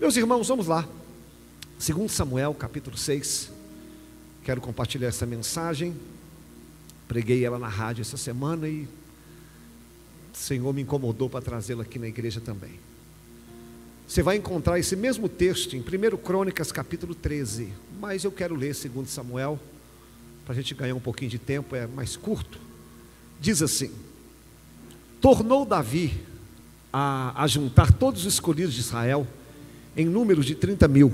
Meus irmãos, vamos lá. Segundo Samuel, capítulo 6. Quero compartilhar essa mensagem. Preguei ela na rádio essa semana e o Senhor me incomodou para trazê-la aqui na igreja também. Você vai encontrar esse mesmo texto em 1 Crônicas, capítulo 13. Mas eu quero ler segundo Samuel, para a gente ganhar um pouquinho de tempo, é mais curto. Diz assim: Tornou Davi a, a juntar todos os escolhidos de Israel em número de 30 mil.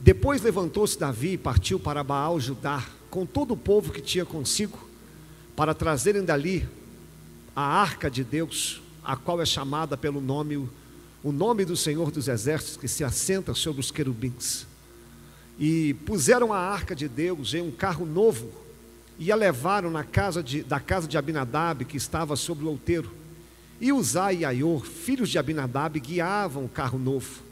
Depois levantou-se Davi e partiu para Baal Judá, com todo o povo que tinha consigo, para trazerem dali a arca de Deus, a qual é chamada pelo nome, o nome do Senhor dos Exércitos, que se assenta sobre os querubins. E puseram a arca de Deus em um carro novo, e a levaram na casa de, da casa de Abinadab, que estava sobre o outeiro e Uzai e Aior, filhos de Abinadab, guiavam o carro novo.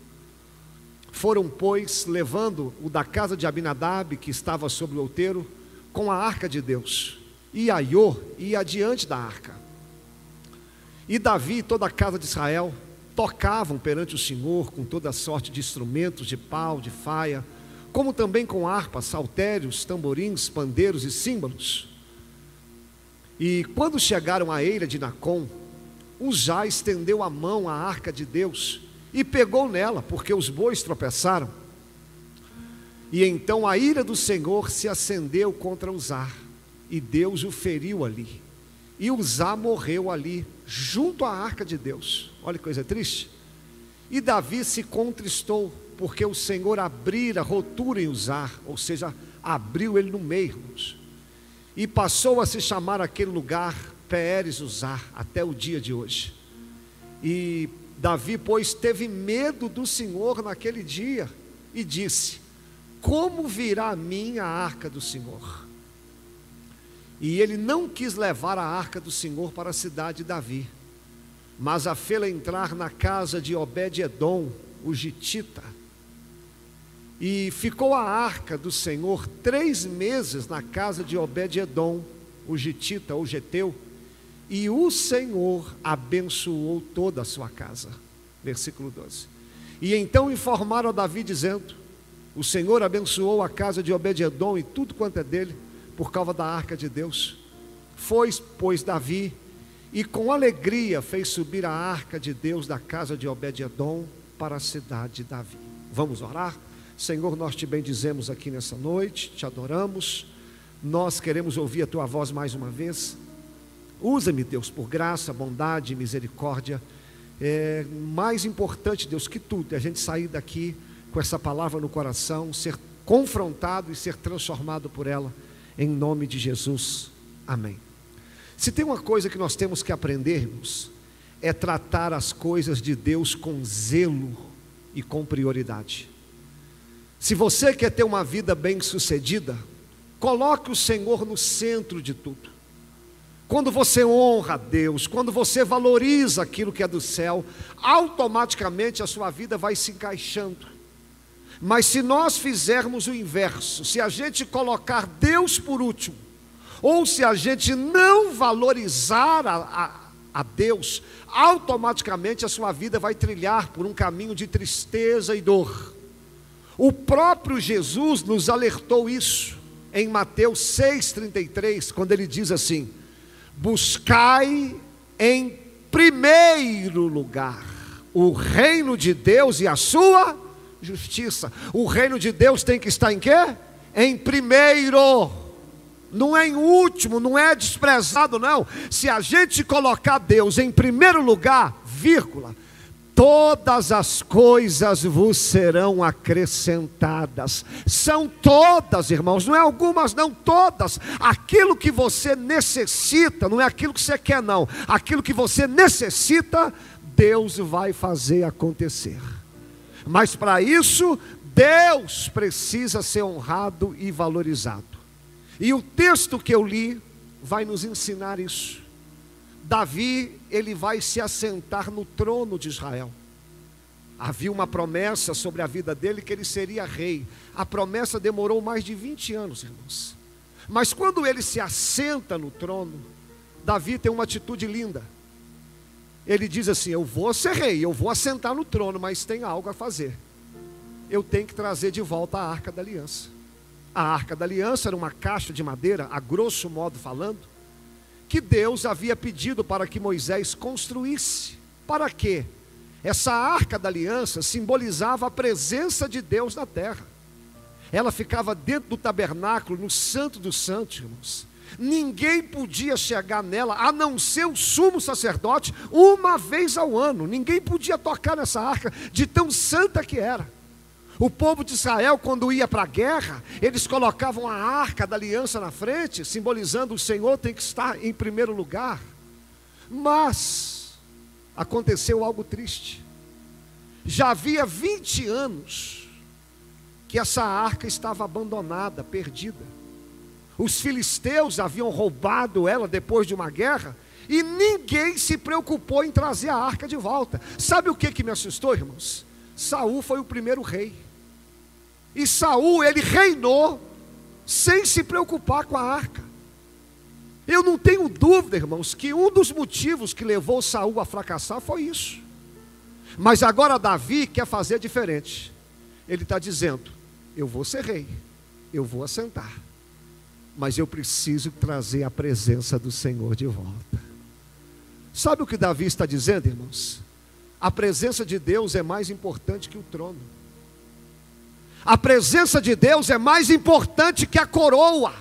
Foram, pois, levando o da casa de Abinadab, que estava sobre o outeiro, com a arca de Deus. E Aior ia adiante da arca. E Davi e toda a casa de Israel tocavam perante o Senhor com toda sorte de instrumentos de pau, de faia, como também com harpas, saltérios, tamborins, pandeiros e símbolos. E quando chegaram à eira de Nacon, Uzá estendeu a mão à arca de Deus e pegou nela, porque os bois tropeçaram. E então a ira do Senhor se acendeu contra Uzá, e Deus o feriu ali. E Uzá morreu ali, junto à arca de Deus. Olha que coisa triste. E Davi se contristou, porque o Senhor abrira rotura em Uzá, ou seja, abriu ele no meio, irmãos. E passou a se chamar aquele lugar Pérez usar até o dia de hoje. E Davi, pois, teve medo do Senhor naquele dia e disse: Como virá a mim a arca do Senhor? E ele não quis levar a arca do Senhor para a cidade de Davi, mas a fê-la entrar na casa de Obed-Edom, o Gitita. E ficou a arca do Senhor três meses na casa de Obed-Edom, o Gitita, ou Geteu, e o Senhor abençoou toda a sua casa. Versículo 12. E então informaram a Davi, dizendo: O Senhor abençoou a casa de Obed-Edom e tudo quanto é dele, por causa da arca de Deus. Foi, pois, Davi, e com alegria fez subir a arca de Deus da casa de Obed-Edom para a cidade de Davi. Vamos orar? Senhor, nós te bendizemos aqui nessa noite, te adoramos, nós queremos ouvir a tua voz mais uma vez. Usa-me, Deus, por graça, bondade misericórdia. É mais importante, Deus, que tudo, é a gente sair daqui com essa palavra no coração, ser confrontado e ser transformado por ela, em nome de Jesus. Amém. Se tem uma coisa que nós temos que aprendermos, é tratar as coisas de Deus com zelo e com prioridade. Se você quer ter uma vida bem-sucedida, coloque o Senhor no centro de tudo. Quando você honra a Deus, quando você valoriza aquilo que é do céu, automaticamente a sua vida vai se encaixando. Mas se nós fizermos o inverso, se a gente colocar Deus por último, ou se a gente não valorizar a, a, a Deus, automaticamente a sua vida vai trilhar por um caminho de tristeza e dor. O próprio Jesus nos alertou isso em Mateus 6,33, quando ele diz assim: buscai em primeiro lugar o reino de Deus e a sua justiça. O reino de Deus tem que estar em quê? Em primeiro. Não é em último, não é desprezado, não. Se a gente colocar Deus em primeiro lugar, vírgula, todas as coisas vos serão acrescentadas. São todas, irmãos, não é algumas, não todas. Aquilo que você necessita, não é aquilo que você quer, não. Aquilo que você necessita, Deus vai fazer acontecer. Mas para isso, Deus precisa ser honrado e valorizado. E o texto que eu li vai nos ensinar isso. Davi, ele vai se assentar no trono de Israel. Havia uma promessa sobre a vida dele que ele seria rei. A promessa demorou mais de 20 anos, irmãos. Mas quando ele se assenta no trono, Davi tem uma atitude linda. ele diz assim: Eu vou ser rei, eu vou assentar no trono, mas tem algo a fazer. Eu tenho que trazer de volta a arca da aliança. A arca da aliança era uma caixa de madeira, a grosso modo falando, que Deus havia pedido para que Moisés construísse. Para quê? Essa arca da aliança simbolizava a presença de Deus na terra. Ela ficava dentro do tabernáculo, no Santo dos Santos, irmãos. Ninguém podia chegar nela, a não ser o sumo sacerdote, uma vez ao ano. Ninguém podia tocar nessa arca, de tão santa que era. O povo de Israel, quando ia para a guerra, eles colocavam a arca da aliança na frente, simbolizando o Senhor tem que estar em primeiro lugar. Mas aconteceu algo triste. Já havia 20 anos que essa arca estava abandonada, perdida. Os filisteus haviam roubado ela depois de uma guerra e ninguém se preocupou em trazer a arca de volta. Sabe o que, que me assustou, irmãos? Saul foi o primeiro rei. E Saul, ele reinou sem se preocupar com a arca. Eu não tenho dúvida, irmãos, que um dos motivos que levou Saul a fracassar foi isso. Mas agora Davi quer fazer diferente. Ele está dizendo: Eu vou ser rei, eu vou assentar, mas eu preciso trazer a presença do Senhor de volta. Sabe o que Davi está dizendo, irmãos? A presença de Deus é mais importante que o trono. A presença de Deus é mais importante que a coroa.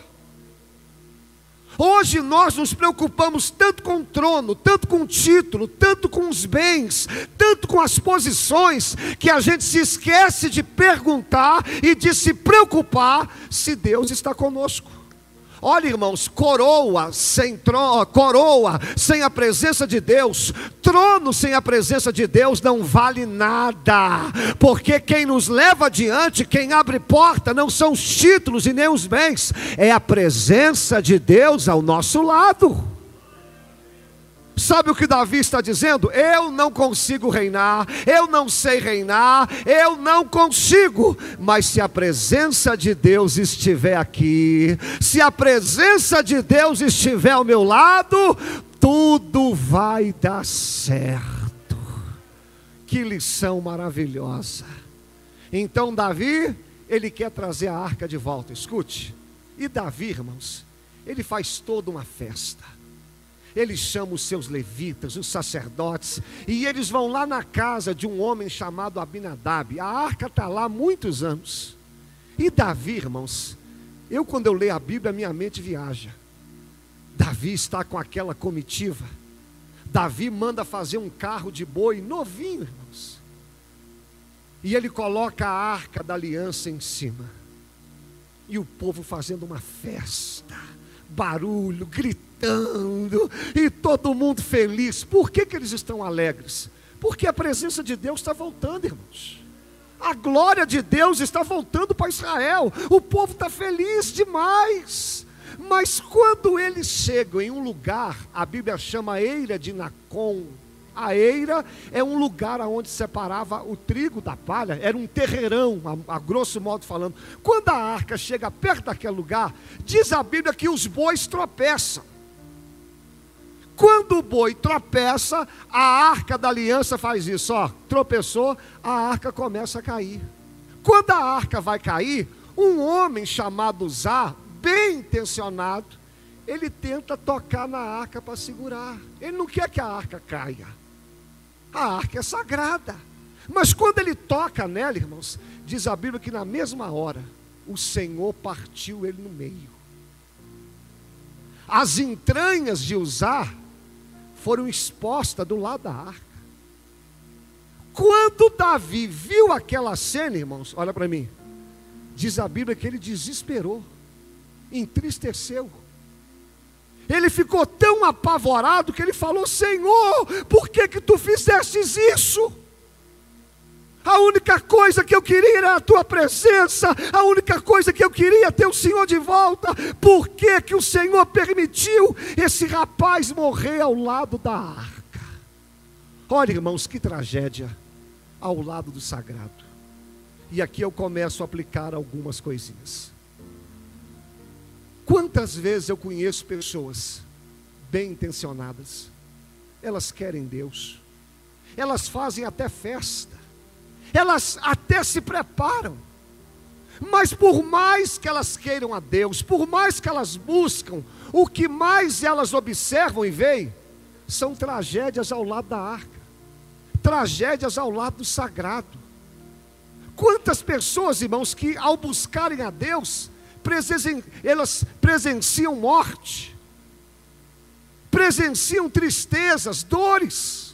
Hoje nós nos preocupamos tanto com o trono, tanto com o título, tanto com os bens, tanto com as posições, que a gente se esquece de perguntar e de se preocupar se Deus está conosco. Olha, irmãos, coroa sem trono, coroa sem a presença de Deus, trono sem a presença de Deus não vale nada, porque quem nos leva adiante, quem abre porta, não são os títulos e nem os bens, é a presença de Deus ao nosso lado. Sabe o que Davi está dizendo? Eu não consigo reinar, eu não sei reinar, eu não consigo. Mas se a presença de Deus estiver aqui, se a presença de Deus estiver ao meu lado, tudo vai dar certo. Que lição maravilhosa. Então Davi, ele quer trazer a arca de volta. Escute. E Davi, irmãos, ele faz toda uma festa ele chama os seus levitas, os sacerdotes, e eles vão lá na casa de um homem chamado Abinadab. A arca está lá há muitos anos. E Davi, irmãos, eu quando eu leio a Bíblia, minha mente viaja. Davi está com aquela comitiva. Davi manda fazer um carro de boi novinho, irmãos. E ele coloca a arca da aliança em cima. E o povo fazendo uma festa, barulho, gritando gritando e todo mundo feliz. Por que, que eles estão alegres? Porque a presença de Deus está voltando, irmãos. A glória de Deus está voltando para Israel. O povo está feliz demais. Mas quando eles chegam em um lugar, a Bíblia chama Eira de Nacon, a eira é um lugar onde separava o trigo da palha, era um terreirão, a, a, grosso modo falando. Quando a arca chega perto daquele lugar, diz a Bíblia que os bois tropeçam. Quando o boi tropeça, a arca da aliança faz isso, ó, tropeçou, a arca começa a cair. Quando a arca vai cair, um homem chamado Zá, bem intencionado, ele tenta tocar na arca para segurar. Ele não quer que a arca caia. A arca é sagrada. Mas quando ele toca nela, irmãos, diz a Bíblia que na mesma hora o Senhor partiu ele no meio. As entranhas de Uzá foram expostas do lado da arca. Quando Davi viu aquela cena, irmãos, olha para mim, diz a Bíblia que ele desesperou, entristeceu. Ele ficou tão apavorado que ele falou: Senhor, por que que tu fizestes isso? Única coisa que eu queria era a tua presença, a única coisa que eu queria é ter o Senhor de volta. Por que, que o Senhor permitiu esse rapaz morrer ao lado da arca? Olha, irmãos, que tragédia ao lado do sagrado. E aqui eu começo a aplicar algumas coisinhas. Quantas vezes eu conheço pessoas bem intencionadas, elas querem Deus, elas fazem até festa, elas até se preparam, mas por mais que elas queiram a Deus, por mais que elas buscam, o que mais elas observam e veem são tragédias ao lado da arca, tragédias ao lado do sagrado. Quantas pessoas, irmãos, que ao buscarem a Deus, elas presenciam morte, presenciam tristezas, dores,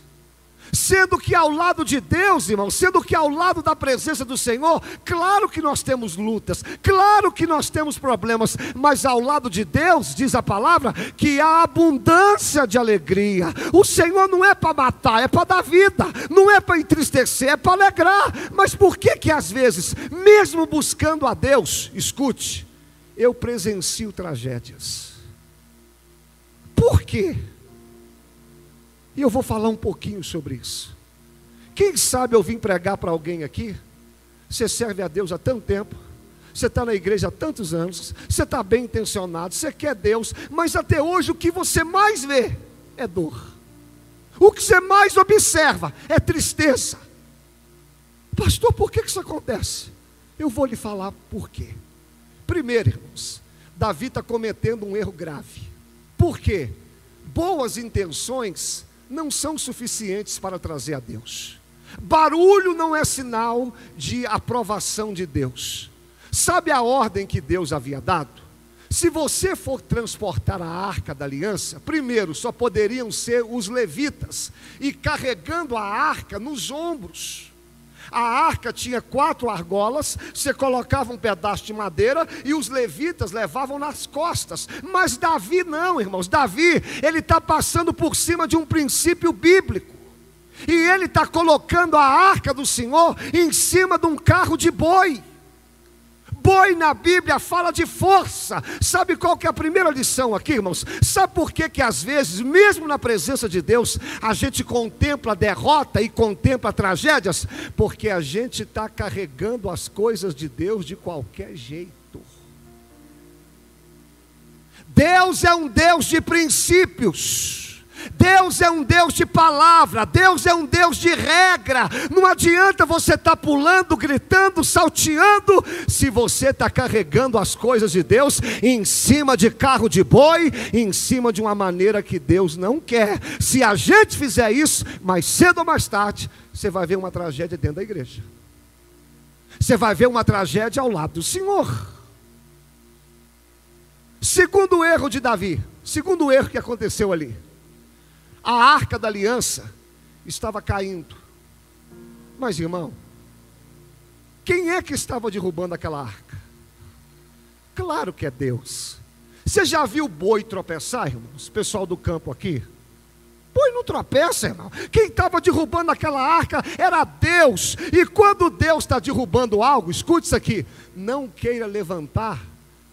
Sendo que ao lado de Deus, irmão, sendo que ao lado da presença do Senhor, claro que nós temos lutas, claro que nós temos problemas, mas ao lado de Deus, diz a palavra, que há abundância de alegria. O Senhor não é para matar, é para dar vida, não é para entristecer, é para alegrar. Mas por que que às vezes, mesmo buscando a Deus, escute, eu presencio tragédias? Por quê? E eu vou falar um pouquinho sobre isso. Quem sabe eu vim pregar para alguém aqui? Você serve a Deus há tanto tempo, você está na igreja há tantos anos, você está bem intencionado, você quer Deus, mas até hoje o que você mais vê é dor. O que você mais observa é tristeza. Pastor, por que isso acontece? Eu vou lhe falar por quê. Primeiro, irmãos, Davi está cometendo um erro grave. Por quê? Boas intenções não são suficientes para trazer a Deus. Barulho não é sinal de aprovação de Deus. Sabe a ordem que Deus havia dado? Se você for transportar a arca da aliança, primeiro só poderiam ser os levitas, e carregando a arca nos ombros. A arca tinha quatro argolas, você colocava um pedaço de madeira e os levitas levavam nas costas. Mas Davi não, irmãos. Davi, ele está passando por cima de um princípio bíblico. E ele está colocando a arca do Senhor em cima de um carro de boi. Boi na Bíblia fala de força. Sabe qual que é a primeira lição aqui, irmãos? Sabe por que que às vezes, mesmo na presença de Deus, a gente contempla derrota e contempla tragédias? Porque a gente está carregando as coisas de Deus de qualquer jeito. Deus é um Deus de princípios. Deus é um Deus de palavra, Deus é um Deus de regra. Não adianta você estar tá pulando, gritando, salteando, se você está carregando as coisas de Deus em cima de carro de boi, em cima de uma maneira que Deus não quer. Se a gente fizer isso, mais cedo ou mais tarde, você vai ver uma tragédia dentro da igreja. Você vai ver uma tragédia ao lado do Senhor. Segundo erro de Davi, segundo erro que aconteceu ali a arca da aliança estava caindo. Mas, irmão, quem é que estava derrubando aquela arca? Claro que é Deus. Você já viu boi tropeçar, irmãos? Pessoal do campo aqui? Boi não tropeça, irmão. Quem estava derrubando aquela arca era Deus. E quando Deus está derrubando algo, escute isso aqui: não queira levantar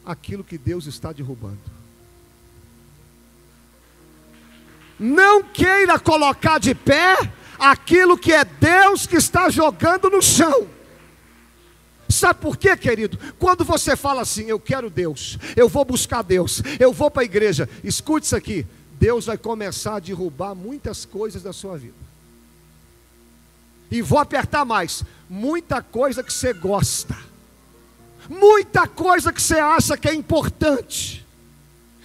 aquilo que Deus está derrubando. Não queira colocar de pé aquilo que é Deus que está jogando no chão. Sabe por quê, querido? Quando você fala assim, eu quero Deus, eu vou buscar Deus, eu vou para a igreja, escute isso aqui: Deus vai começar a derrubar muitas coisas da sua vida. E vou apertar mais: muita coisa que você gosta, muita coisa que você acha que é importante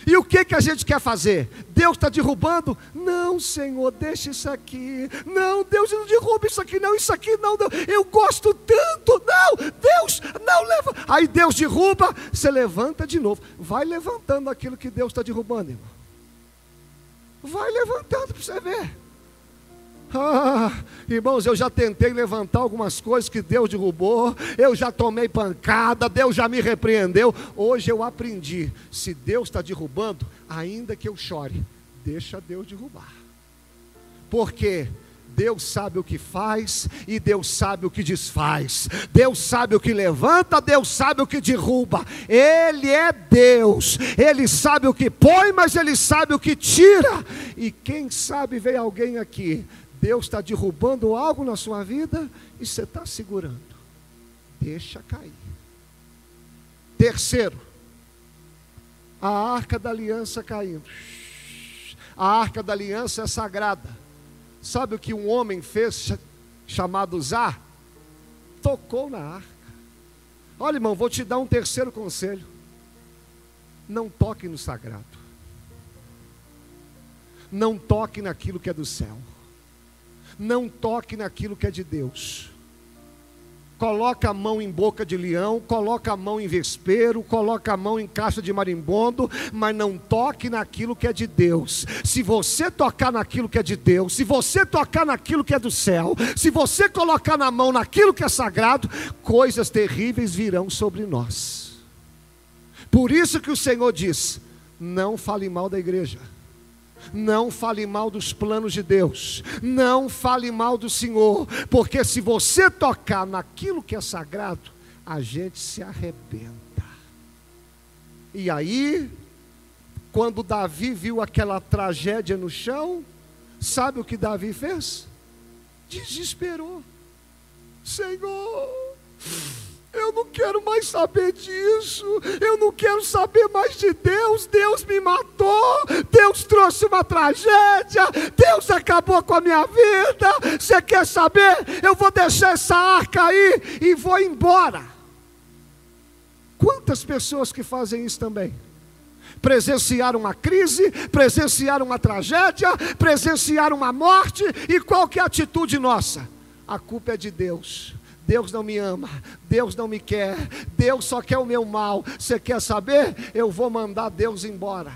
e o que, que a gente quer fazer? Deus está derrubando? Não, Senhor, deixa isso aqui. Não, Deus não derruba isso aqui, não, isso aqui não, não. Eu gosto tanto. Não, Deus, não leva. Aí Deus derruba, você levanta de novo. Vai levantando aquilo que Deus está derrubando, irmão. Vai levantando para você ver. Ah, irmãos, eu já tentei levantar algumas coisas que Deus derrubou, eu já tomei pancada, Deus já me repreendeu. Hoje eu aprendi: se Deus está derrubando, ainda que eu chore, deixa Deus derrubar. Porque Deus sabe o que faz e Deus sabe o que desfaz. Deus sabe o que levanta, Deus sabe o que derruba. Ele é Deus. Ele sabe o que põe, mas ele sabe o que tira. E quem sabe vem alguém aqui Deus está derrubando algo na sua vida e você está segurando. Deixa cair. Terceiro, a arca da aliança caindo. A arca da aliança é sagrada. Sabe o que um homem fez chamado Zá? Tocou na arca. Olha, irmão, vou te dar um terceiro conselho. Não toque no sagrado. Não toque naquilo que é do céu. Não toque naquilo que é de Deus coloca a mão em boca de leão, coloca a mão em vespeiro, coloca a mão em caixa de marimbondo, mas não toque naquilo que é de Deus. Se você tocar naquilo que é de Deus, se você tocar naquilo que é do céu, se você colocar na mão naquilo que é sagrado, coisas terríveis virão sobre nós. Por isso que o Senhor diz: não fale mal da igreja. Não fale mal dos planos de Deus. Não fale mal do Senhor. Porque se você tocar naquilo que é sagrado, a gente se arrebenta. E aí, quando Davi viu aquela tragédia no chão, sabe o que Davi fez? Desesperou. Senhor, eu não quero mais saber disso. Eu não quero saber mais de Deus. Deus me matou. Deus trouxe uma tragédia. Deus acabou com a minha vida. Você quer saber? Eu vou deixar essa arca aí e vou embora. Quantas pessoas que fazem isso também? Presenciaram uma crise, presenciaram uma tragédia, presenciaram uma morte, e qual que é a atitude nossa? A culpa é de Deus. Deus não me ama, Deus não me quer, Deus só quer o meu mal. Você quer saber? Eu vou mandar Deus embora.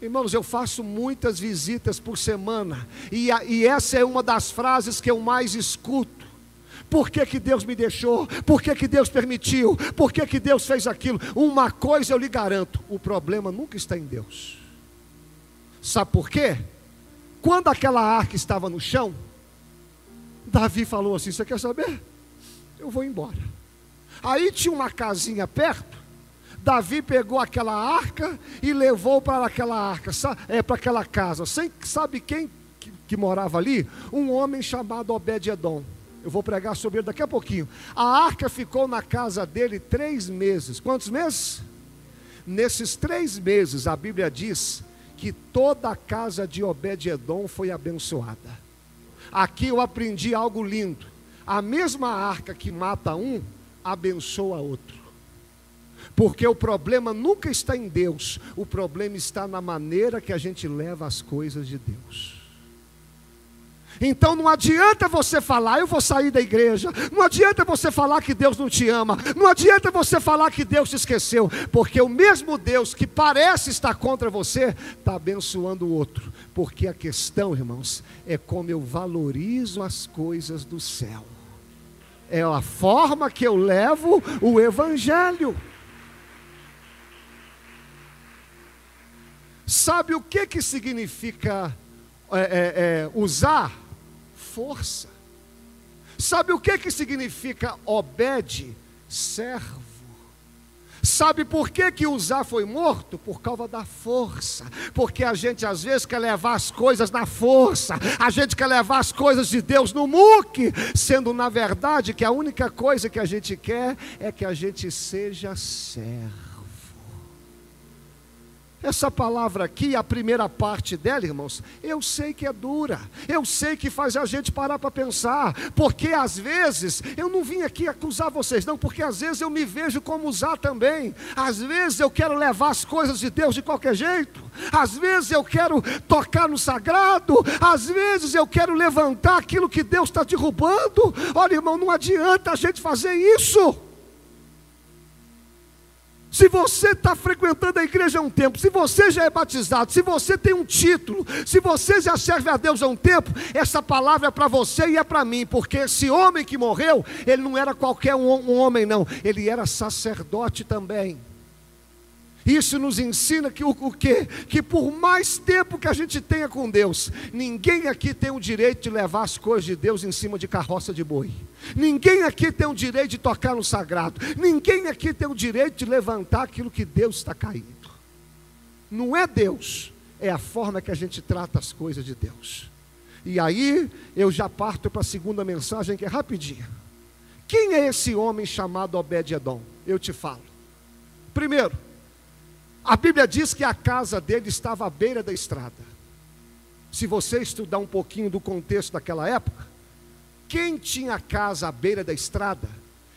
Irmãos, eu faço muitas visitas por semana, e, a, e essa é uma das frases que eu mais escuto. Por que, que Deus me deixou? Por que, que Deus permitiu? Por que, que Deus fez aquilo? Uma coisa eu lhe garanto: o problema nunca está em Deus. Sabe por quê? Quando aquela arca estava no chão, Davi falou assim: Você quer saber? Eu vou embora. Aí tinha uma casinha perto. Davi pegou aquela arca e levou para aquela arca, é, para aquela casa. Sem, sabe quem que, que morava ali? Um homem chamado Obed-Edom. Eu vou pregar sobre ele daqui a pouquinho. A arca ficou na casa dele três meses. Quantos meses? Nesses três meses, a Bíblia diz que toda a casa de Obed-Edom foi abençoada. Aqui eu aprendi algo lindo. A mesma arca que mata um, abençoa outro. Porque o problema nunca está em Deus, o problema está na maneira que a gente leva as coisas de Deus. Então não adianta você falar, eu vou sair da igreja. Não adianta você falar que Deus não te ama. Não adianta você falar que Deus te esqueceu. Porque o mesmo Deus que parece estar contra você, está abençoando o outro. Porque a questão, irmãos, é como eu valorizo as coisas do céu. É a forma que eu levo o Evangelho. Sabe o que, que significa é, é, é, usar? Força. Sabe o que, que significa obede? Servo. Sabe por que, que Uzá foi morto? Por causa da força. Porque a gente às vezes quer levar as coisas na força, a gente quer levar as coisas de Deus no muque, sendo na verdade que a única coisa que a gente quer é que a gente seja servo. Essa palavra aqui, a primeira parte dela, irmãos, eu sei que é dura, eu sei que faz a gente parar para pensar, porque às vezes, eu não vim aqui acusar vocês, não, porque às vezes eu me vejo como usar também, às vezes eu quero levar as coisas de Deus de qualquer jeito, às vezes eu quero tocar no sagrado, às vezes eu quero levantar aquilo que Deus está derrubando. Olha, irmão, não adianta a gente fazer isso. Se você está frequentando a igreja há um tempo, se você já é batizado, se você tem um título, se você já serve a Deus há um tempo, essa palavra é para você e é para mim, porque esse homem que morreu, ele não era qualquer um, homem, não, ele era sacerdote também. Isso nos ensina que o, o quê? Que por mais tempo que a gente tenha com Deus, ninguém aqui tem o direito de levar as coisas de Deus em cima de carroça de boi. Ninguém aqui tem o direito de tocar no sagrado. Ninguém aqui tem o direito de levantar aquilo que Deus está caindo. Não é Deus, é a forma que a gente trata as coisas de Deus. E aí eu já parto para a segunda mensagem que é rapidinha. Quem é esse homem chamado Obed-edom? Eu te falo. Primeiro, A Bíblia diz que a casa dele estava à beira da estrada. Se você estudar um pouquinho do contexto daquela época, quem tinha casa à beira da estrada,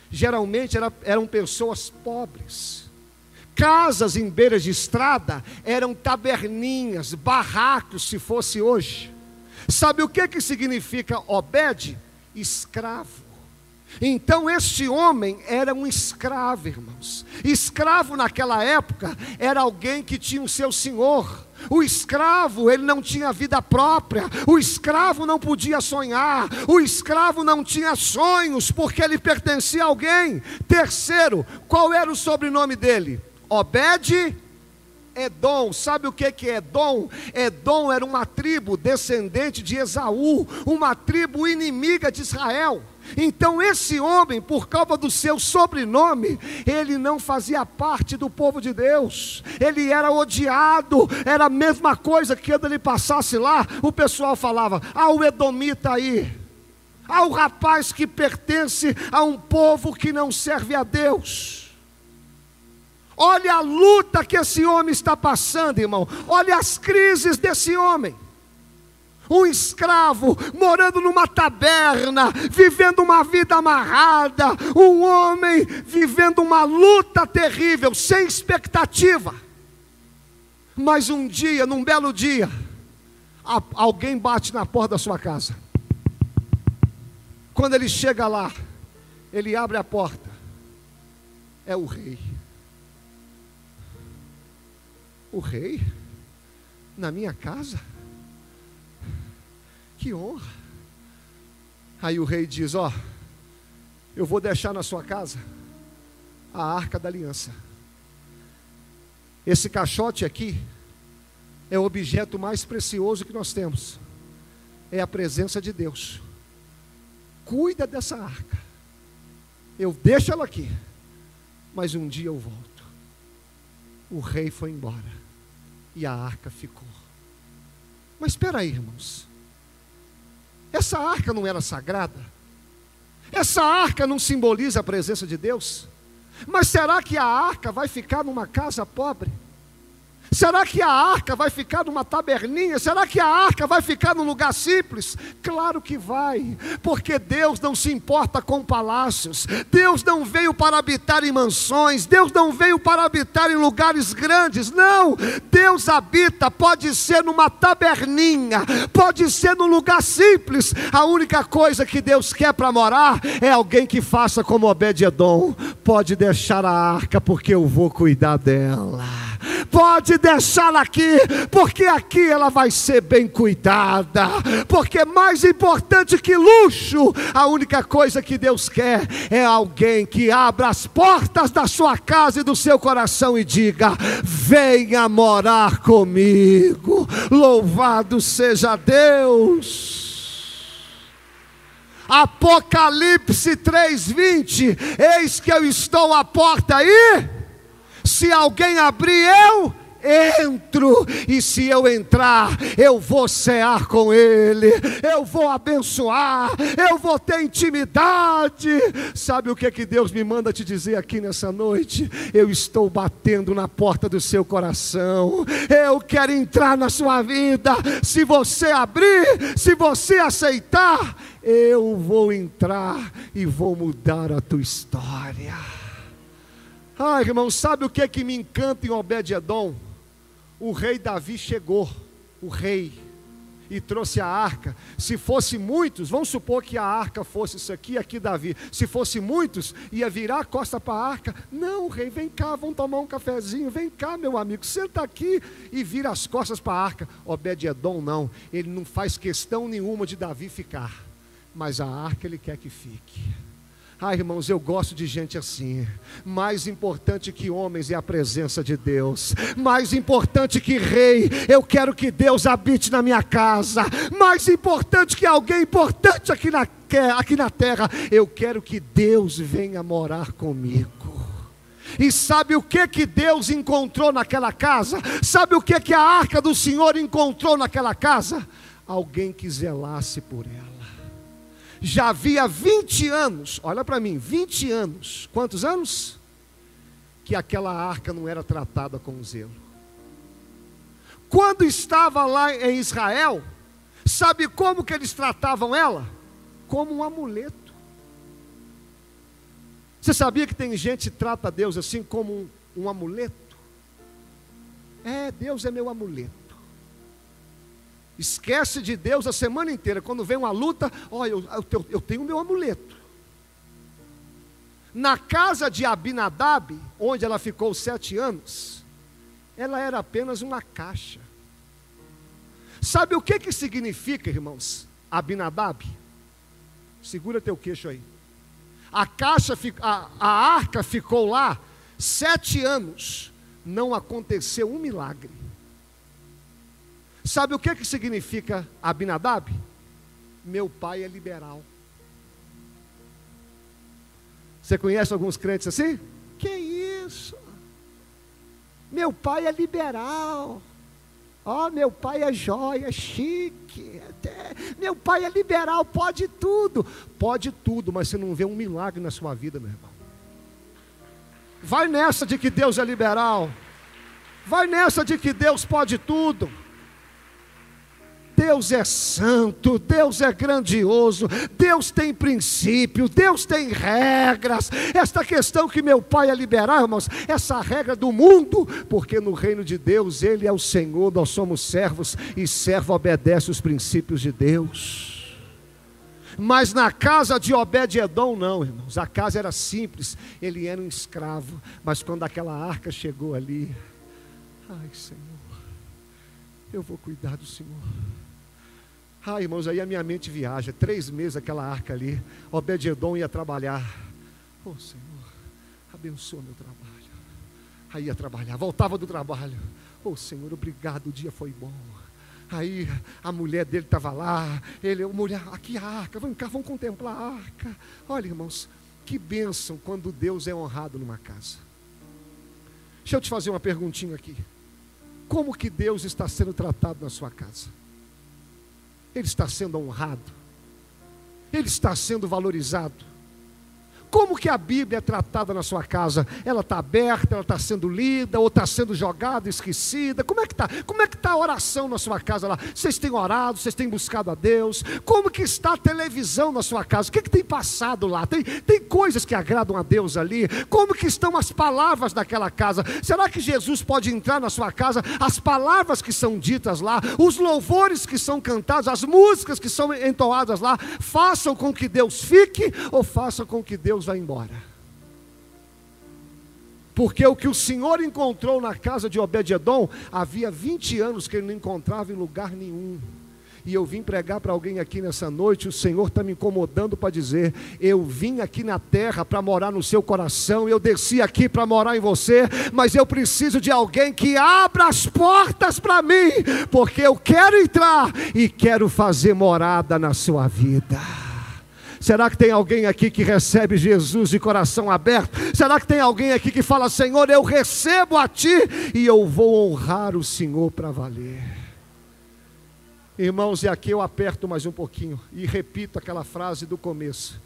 geralmente era, eram pessoas pobres. Casas em beiras de estrada eram taberninhas, barracos, se fosse hoje. Sabe o que, que significa obede? Escravo. Então este homem era um escravo, irmãos. Escravo naquela época era alguém que tinha o seu senhor. O escravo, ele não tinha vida própria. O escravo não podia sonhar. O escravo não tinha sonhos, porque ele pertencia a alguém. Terceiro, qual era o sobrenome dele? Obede Edom, sabe o que é Edom? Edom era uma tribo descendente de Esaú, uma tribo inimiga de Israel. Então, esse homem, por causa do seu sobrenome, ele não fazia parte do povo de Deus, ele era odiado, era a mesma coisa que quando ele passasse lá, o pessoal falava: Ah, o Edomita aí, ah, o rapaz que pertence a um povo que não serve a Deus. Olha a luta que esse homem está passando, irmão, olha as crises desse homem um escravo morando numa taberna, vivendo uma vida amarrada, um homem vivendo uma luta terrível, sem expectativa. Mas um dia, num belo dia, alguém bate na porta da sua casa. Quando ele chega lá, ele abre a porta. É o rei. O rei? Na minha casa? Que honra. Aí o rei diz: Ó, eu vou deixar na sua casa a arca da aliança. Esse caixote aqui é o objeto mais precioso que nós temos. É a presença de Deus. Cuida dessa arca. Eu deixo ela aqui, mas um dia eu volto. O rei foi embora e a arca ficou. Mas espera aí, irmãos. Essa arca não era sagrada? Essa arca não simboliza a presença de Deus? Mas será que a arca vai ficar numa casa pobre? Será que a arca vai ficar numa taberninha? Será que a arca vai ficar num lugar simples? Claro que vai, porque Deus não se importa com palácios, Deus não veio para habitar em mansões, Deus não veio para habitar em lugares grandes, não, Deus habita, pode ser numa taberninha, pode ser num lugar simples, a única coisa que Deus quer para morar é alguém que faça como Obed-Edom, pode deixar a arca, porque eu vou cuidar dela pode deixá-la aqui, porque aqui ela vai ser bem cuidada. Porque mais importante que luxo, a única coisa que Deus quer é alguém que abra as portas da sua casa e do seu coração e diga: Venha morar comigo. Louvado seja Deus. Apocalipse 3:20, eis que eu estou à porta aí se alguém abrir, eu entro, e se eu entrar, eu vou cear com Ele, eu vou abençoar, eu vou ter intimidade. Sabe o que é que Deus me manda te dizer aqui nessa noite? Eu estou batendo na porta do seu coração, eu quero entrar na sua vida. Se você abrir, se você aceitar, eu vou entrar e vou mudar a tua história. Ah, irmão, sabe o que é que me encanta em Obed-Edom? O rei Davi chegou, o rei, e trouxe a arca. Se fosse muitos, vamos supor que a arca fosse isso aqui, aqui Davi. Se fosse muitos, ia virar a costa para a arca. Não, rei, vem cá, vamos tomar um cafezinho. Vem cá, meu amigo, senta aqui e vira as costas para a arca. Obed-Edom não, ele não faz questão nenhuma de Davi ficar, mas a arca ele quer que fique. Ah, irmãos, eu gosto de gente assim. Mais importante que homens é a presença de Deus. Mais importante que rei, eu quero que Deus habite na minha casa. Mais importante que alguém importante aqui na, aqui na terra, eu quero que Deus venha morar comigo. E sabe o que que Deus encontrou naquela casa? Sabe o que que a arca do Senhor encontrou naquela casa? Alguém que zelasse por ela já havia 20 anos, olha para mim, 20 anos, quantos anos? que aquela arca não era tratada com zelo. Quando estava lá em Israel, sabe como que eles tratavam ela? Como um amuleto. Você sabia que tem gente que trata Deus assim como um, um amuleto? É, Deus é meu amuleto. Esquece de Deus a semana inteira. Quando vem uma luta, olha, eu, eu, eu tenho o meu amuleto. Na casa de Abinadab, onde ela ficou sete anos, ela era apenas uma caixa. Sabe o que, que significa, irmãos? Abinadab? Segura teu queixo aí. A caixa, a, a arca ficou lá sete anos, não aconteceu um milagre. Sabe o que, que significa Abinadab? Meu pai é liberal. Você conhece alguns crentes assim? Que isso? Meu pai é liberal. Ó, oh, meu pai é joia, chique. Até. Meu pai é liberal, pode tudo. Pode tudo, mas você não vê um milagre na sua vida, meu irmão. Vai nessa de que Deus é liberal. Vai nessa de que Deus pode tudo. Deus é santo, Deus é grandioso, Deus tem princípio, Deus tem regras. Esta questão que meu pai é liberar, irmãos, essa regra do mundo, porque no reino de Deus Ele é o Senhor, nós somos servos e servo obedece os princípios de Deus. Mas na casa de Obed-Edom, não, irmãos. A casa era simples, ele era um escravo. Mas quando aquela arca chegou ali, ai Senhor, eu vou cuidar do Senhor. Ah, irmãos, aí a minha mente viaja. Três meses aquela arca ali. Obed-Edom ia trabalhar. Oh, Senhor, abençoa meu trabalho. Aí ia trabalhar, voltava do trabalho. Oh, Senhor, obrigado, o dia foi bom. Aí a mulher dele estava lá. Ele, mulher, aqui a arca, vamos cá, vamos contemplar a arca. Olha, irmãos, que bênção quando Deus é honrado numa casa. Deixa eu te fazer uma perguntinha aqui. Como que Deus está sendo tratado na sua casa? Ele está sendo honrado, ele está sendo valorizado. Como que a Bíblia é tratada na sua casa? Ela está aberta, ela está sendo lida, ou está sendo jogada, esquecida? Como é que está? Como é que está a oração na sua casa lá? Vocês têm orado, vocês têm buscado a Deus? Como que está a televisão na sua casa? O que, é que tem passado lá? Tem, tem coisas que agradam a Deus ali? Como que estão as palavras daquela casa? Será que Jesus pode entrar na sua casa? As palavras que são ditas lá, os louvores que são cantados, as músicas que são entoadas lá, façam com que Deus fique ou façam com que Deus Deus vai embora. Porque o que o Senhor encontrou na casa de Obed-Edom, havia 20 anos que ele não encontrava em lugar nenhum. E eu vim pregar para alguém aqui nessa noite, o Senhor está me incomodando para dizer: eu vim aqui na terra para morar no seu coração, eu desci aqui para morar em você, mas eu preciso de alguém que abra as portas para mim, porque eu quero entrar e quero fazer morada na sua vida. Será que tem alguém aqui que recebe Jesus de coração aberto? Será que tem alguém aqui que fala: Senhor, eu recebo a Ti e eu vou honrar o Senhor para valer? Irmãos, e aqui eu aperto mais um pouquinho e repito aquela frase do começo: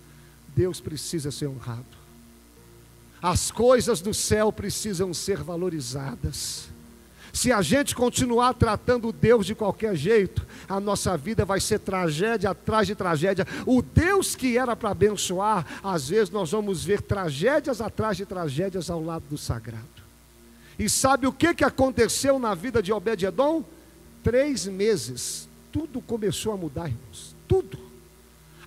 Deus precisa ser honrado. As coisas do céu precisam ser valorizadas. Se a gente continuar tratando Deus de qualquer jeito, a nossa vida vai ser tragédia atrás de tragédia. O Deus que era para abençoar, às vezes nós vamos ver tragédias atrás de tragédias ao lado do sagrado. E sabe o que, que aconteceu na vida de Obed-Edom? Três meses, tudo começou a mudar, irmãos. Tudo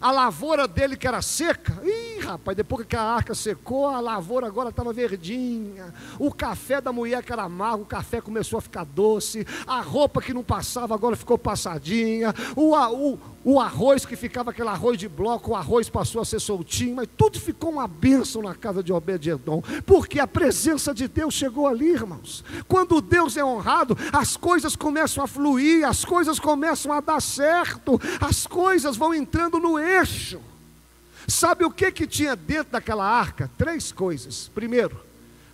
a lavoura dele que era seca, ih rapaz, depois que a arca secou, a lavoura agora estava verdinha, o café da mulher que era amargo, o café começou a ficar doce, a roupa que não passava agora ficou passadinha, o, o, o arroz que ficava aquele arroz de bloco, o arroz passou a ser soltinho, mas tudo ficou uma bênção na casa de Obed-Edom, porque a presença de Deus chegou ali, irmãos. Quando Deus é honrado, as coisas começam a fluir, as coisas começam a dar certo, as coisas vão entrando no eixo. Sabe o que que tinha dentro daquela arca? Três coisas. Primeiro,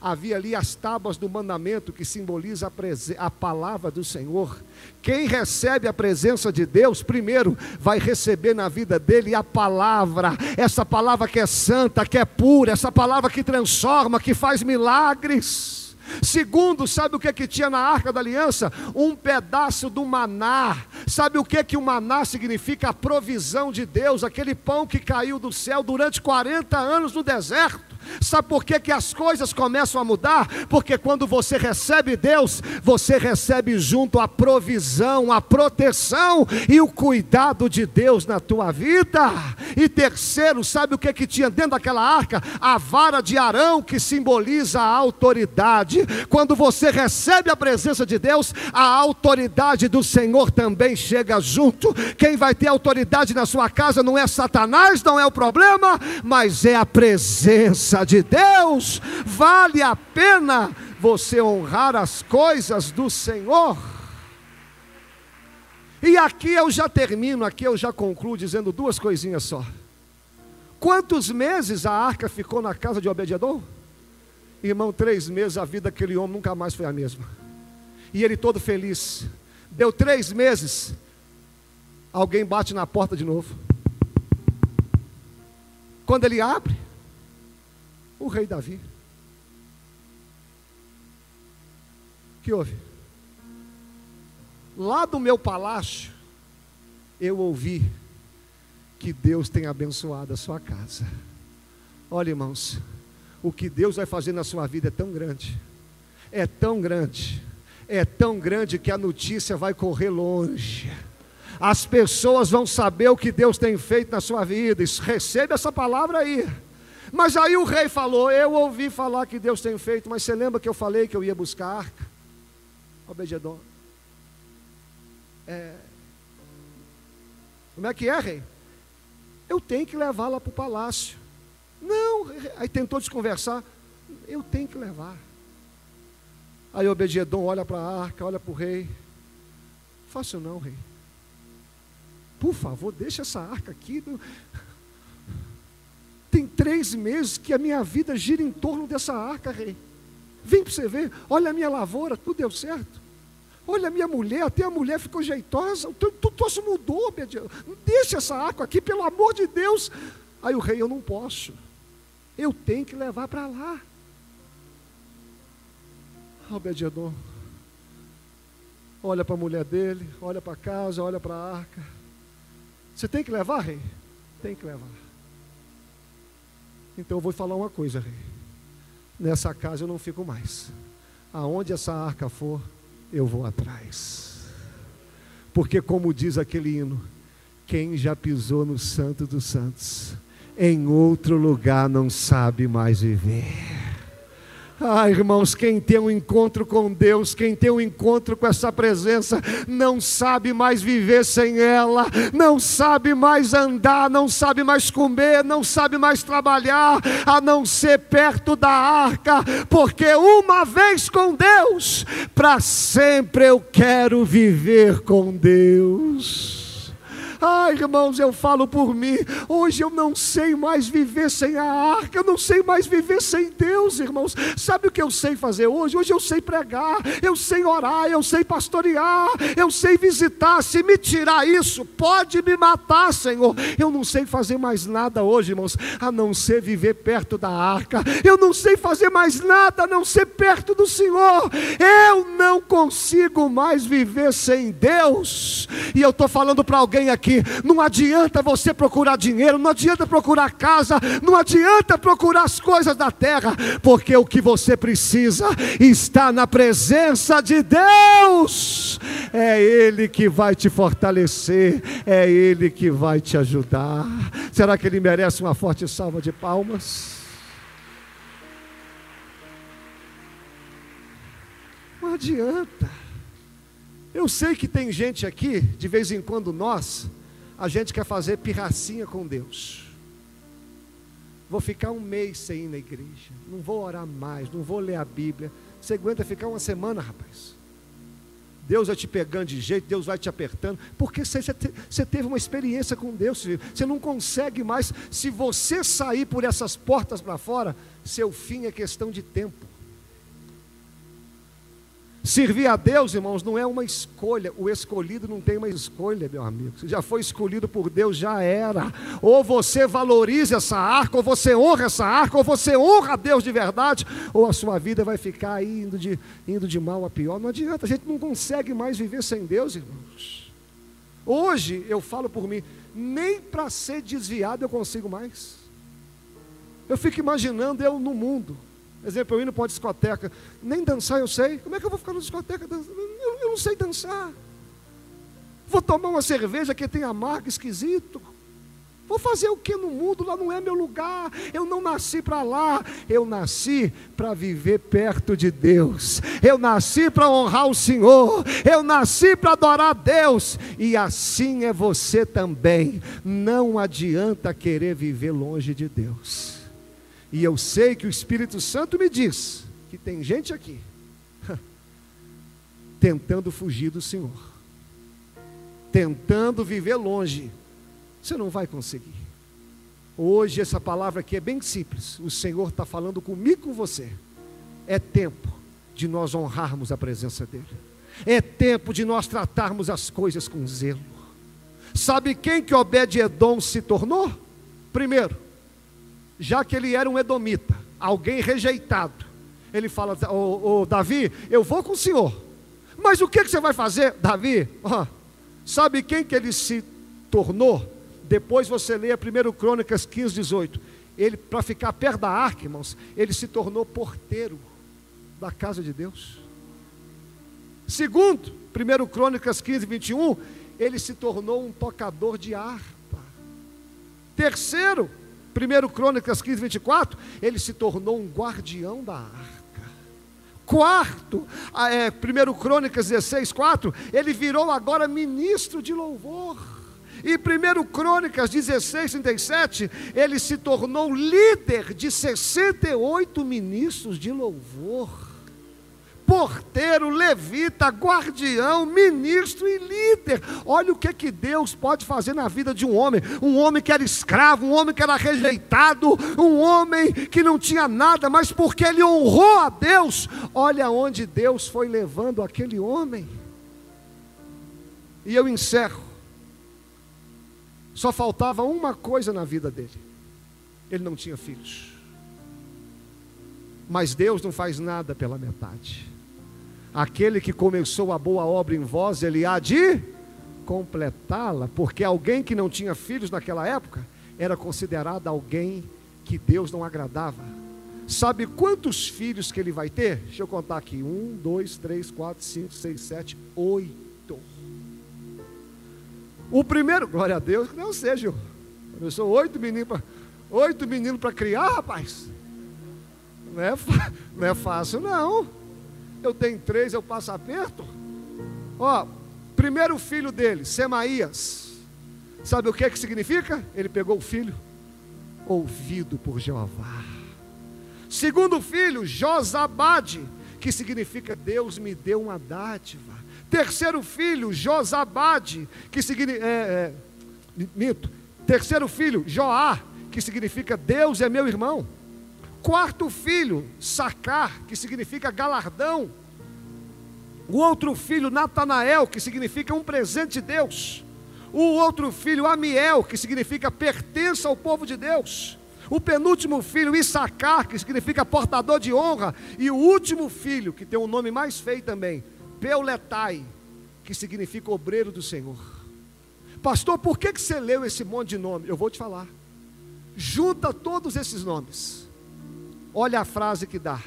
havia ali as tábuas do mandamento que simboliza a, a, palavra do Senhor. Quem recebe a presença de Deus, primeiro vai receber na vida dele a palavra, essa palavra que é santa, que é pura, essa palavra que transforma, que faz milagres. Segundo, sabe o que, que tinha na arca da aliança? Um pedaço do maná. Sabe o que, que o maná significa? A provisão de Deus, aquele pão que caiu do céu durante 40 anos no deserto. Sabe por que, que as coisas começam a mudar? Porque quando você recebe Deus, você recebe junto a provisão, a proteção e o cuidado de Deus na tua vida. E terceiro, sabe o que, que tinha dentro daquela arca? A vara de Arão que simboliza a autoridade. Quando você recebe a presença de Deus, a autoridade do Senhor também chega junto. Quem vai ter autoridade na sua casa não é Satanás, não é o problema, mas é a presença presença de Deus, vale a pena você honrar as coisas do Senhor. E aqui eu já termino, aqui eu já concluo dizendo duas coisinhas só. Quantos meses a arca ficou na casa de Obed-edom? Irmão, três meses a vida daquele homem nunca mais foi a mesma. E ele todo feliz. Deu três meses, alguém bate na porta de novo. Quando ele abre, o rei Davi. que houve? Lá do meu palácio, eu ouvi que Deus tem abençoado a sua casa. Olha, irmãos, o que Deus vai fazer na sua vida é tão grande, é tão grande, é tão grande que a notícia vai correr longe. As pessoas vão saber o que Deus tem feito na sua vida. Receba essa palavra aí. Mas aí o rei falou: Eu ouvi falar que Deus tem feito, mas você lembra que eu falei que eu ia buscar a arca? Obededon. É... Como é que é, rei? Eu tenho que levá-la para o palácio. Não, aí tentou desconversar. Eu tenho que levar. Aí Obededon olha para a arca, olha para o rei. Fácil não, rei. Por favor, deixa essa arca aqui. Tem três meses que a minha vida gira em torno dessa arca, rei. Vem para você ver, olha a minha lavoura, tudo deu certo. Olha a minha mulher, até a mulher ficou jeitosa, tudo isso mudou, deixa essa arca aqui, pelo amor de Deus. Aí o rei, eu não posso, eu tenho que levar para lá. Obediador, olha para a mulher dele, olha para casa, olha para a arca. Você tem que levar, rei? Tem que levar. Então eu vou falar uma coisa, rei. Nessa casa eu não fico mais. Aonde essa arca for, eu vou atrás. Porque, como diz aquele hino, quem já pisou no Santo dos Santos, em outro lugar não sabe mais viver. Ah, irmãos, quem tem um encontro com Deus, quem tem um encontro com essa presença, não sabe mais viver sem ela, não sabe mais andar, não sabe mais comer, não sabe mais trabalhar, a não ser perto da arca, porque uma vez com Deus, para sempre eu quero viver com Deus. Ai, irmãos, eu falo por mim. Hoje eu não sei mais viver sem a arca, eu não sei mais viver sem Deus, irmãos. Sabe o que eu sei fazer hoje? Hoje eu sei pregar, eu sei orar, eu sei pastorear, eu sei visitar. Se me tirar isso, pode me matar, Senhor. Eu não sei fazer mais nada hoje, irmãos, a não ser viver perto da arca. Eu não sei fazer mais nada a não ser perto do Senhor. Eu não consigo mais viver sem Deus. E eu estou falando para alguém aqui aqui. Não adianta você procurar dinheiro, não adianta procurar casa, não adianta procurar as coisas da terra, porque o que você precisa está na presença de Deus. É Ele que vai te fortalecer, é Ele que vai te ajudar. Será que Ele merece uma forte salva de palmas? Não adianta. Eu sei que tem gente aqui, de vez em quando nós, a gente quer fazer pirracinha com Deus. Vou ficar um mês sem ir na igreja, não vou orar mais, não vou ler a Bíblia. Você aguenta ficar uma semana, rapaz? Deus vai te pegando de jeito, Deus vai te apertando, porque você, você teve uma experiência com Deus, você não consegue mais. Se você sair por essas portas para fora, seu fim é questão de tempo. Servir a Deus, irmãos, não é uma escolha. O escolhido não tem uma escolha, meu amigo. Se já foi escolhido por Deus, já era. Ou você valoriza essa arca, ou você honra essa arca, ou você honra a Deus de verdade, ou a sua vida vai ficar aí indo de, indo de mal a pior. Não adianta, a gente não consegue mais viver sem Deus, irmãos. Hoje, eu falo por mim, nem para ser desviado eu consigo mais. Eu fico imaginando eu no mundo Exemplo, eu indo para uma discoteca, nem dançar eu sei. Como é que eu vou ficar na discoteca dançando? Eu, eu não sei dançar. Vou tomar uma cerveja que tem amargo, esquisito. Vou fazer o que no mundo? Lá não é meu lugar. Eu não nasci para lá. Eu nasci para viver perto de Deus. Eu nasci para honrar o Senhor. Eu nasci para adorar a Deus. E assim é você também. Não adianta querer viver longe de Deus. E eu sei que o Espírito Santo me diz que tem gente aqui tentando fugir do Senhor, tentando viver longe. Você não vai conseguir. Hoje, essa palavra aqui é bem simples. O Senhor está falando comigo com você. É tempo de nós honrarmos a presença dEle. É tempo de nós tratarmos as coisas com zelo. Sabe quem que Obed-Edom se tornou? Primeiro, já que ele era um edomita, alguém rejeitado, ele fala: ô, Davi, eu vou com o senhor, mas o que, que você vai fazer, Davi? Oh, sabe quem que ele se tornou? Depois você lê a 1 Crônicas 15, 18. Ele, para ficar perto da arca, irmãos, ele se tornou porteiro da casa de Deus. Segundo, 1 Crônicas 15, 21, ele se tornou um tocador de harpa. Terceiro, 1 Crônicas 15, 24, ele se tornou um guardião da arca. Quarto, é, 1 Crônicas 16, 4, ele virou agora ministro de louvor. E 1 Crônicas 16, 37, ele se tornou líder de 68 ministros de louvor porteiro, levita, guardião, ministro e líder. Olha o que, que Deus pode fazer na vida de um homem. Um homem que era escravo, um homem que era rejeitado, um homem que não tinha nada, mas porque ele honrou a Deus, olha onde Deus foi levando aquele homem. E eu encerro. Só faltava uma coisa na vida dele: ele não tinha filhos. Mas Deus não faz nada pela metade. Aquele que começou a boa obra em vós, ele há de completá-la, porque alguém que não tinha filhos naquela época era considerado alguém que Deus não agradava. Sabe quantos filhos que ele vai ter? Deixa eu contar aqui: um, dois, três, quatro, cinco, seis, sete, oito. O primeiro, glória a Deus, que não seja. Eu sou oito meninos para oito meninos para criar, rapaz. Não é, não é fácil, não eu tenho três, eu passo aperto. Ó, primeiro filho dele, Semaías. Sabe o que que significa? Ele pegou o filho ouvido por Jeová. Segundo filho, Josabade, que significa Deus me deu uma dádiva. Terceiro filho, Josabade, que significa. É, é, minto. Terceiro filho, Joá, que significa Deus é meu irmão. Quarto filho, Sacar, que significa galardão. O outro filho, Natanael, que significa um presente de Deus. O outro filho, Amiel, que significa pertença ao povo de Deus. O penúltimo filho, Issacar, que significa portador de honra. E o último filho, que tem um nome mais feio também, Peuletai, que significa obreiro do Senhor. Pastor, por que, que você leu esse monte de nome? Eu vou te falar. Junta todos esses nomes Olha a frase que dá.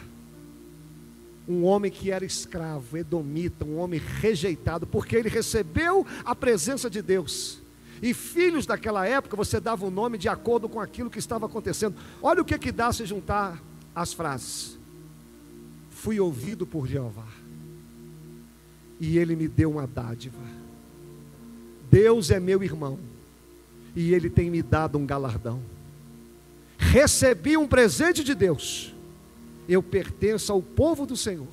Um homem que era escravo, edomita, um homem rejeitado, porque ele recebeu a presença de Deus. E filhos daquela época, você dava o um nome de acordo com aquilo que estava acontecendo. Olha o que, que dá se juntar as frases. Fui ouvido por Jeová, e ele me deu uma dádiva. Deus é meu irmão, e ele tem me dado um galardão recebi um presente de Deus, eu pertenço ao povo do Senhor,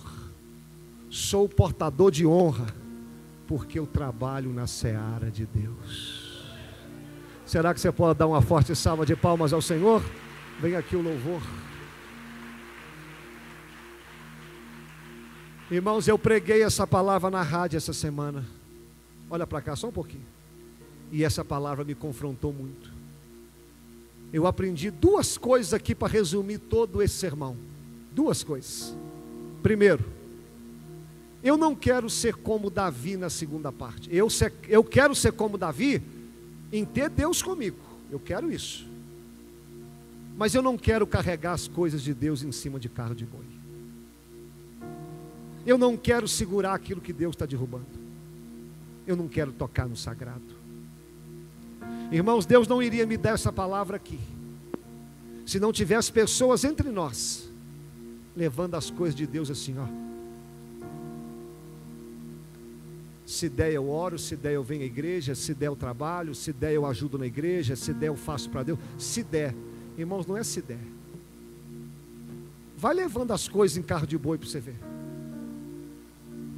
sou portador de honra, porque eu trabalho na seara de Deus. Será que você pode dar uma forte salva de palmas ao Senhor? Vem aqui o louvor. Irmãos, eu preguei essa palavra na rádio essa semana. Olha para cá só um pouquinho. E essa palavra me confrontou muito. Eu aprendi duas coisas aqui para resumir todo esse sermão. Duas coisas. Primeiro, eu não quero ser como Davi na segunda parte. Eu, ser, eu quero ser como Davi em ter Deus comigo. Eu quero isso. Mas eu não quero carregar as coisas de Deus em cima de carro de boi. Eu não quero segurar aquilo que Deus está derrubando. Eu não quero tocar no sagrado. Irmãos, Deus não iria me dar essa palavra aqui, se não tivesse pessoas entre nós, levando as coisas de Deus assim, ó. Se der eu oro, se der eu venho à igreja, se der eu trabalho, se der eu ajudo na igreja, se der eu faço para Deus, se der. Irmãos, não é se der. Vai levando as coisas em carro de boi para você ver.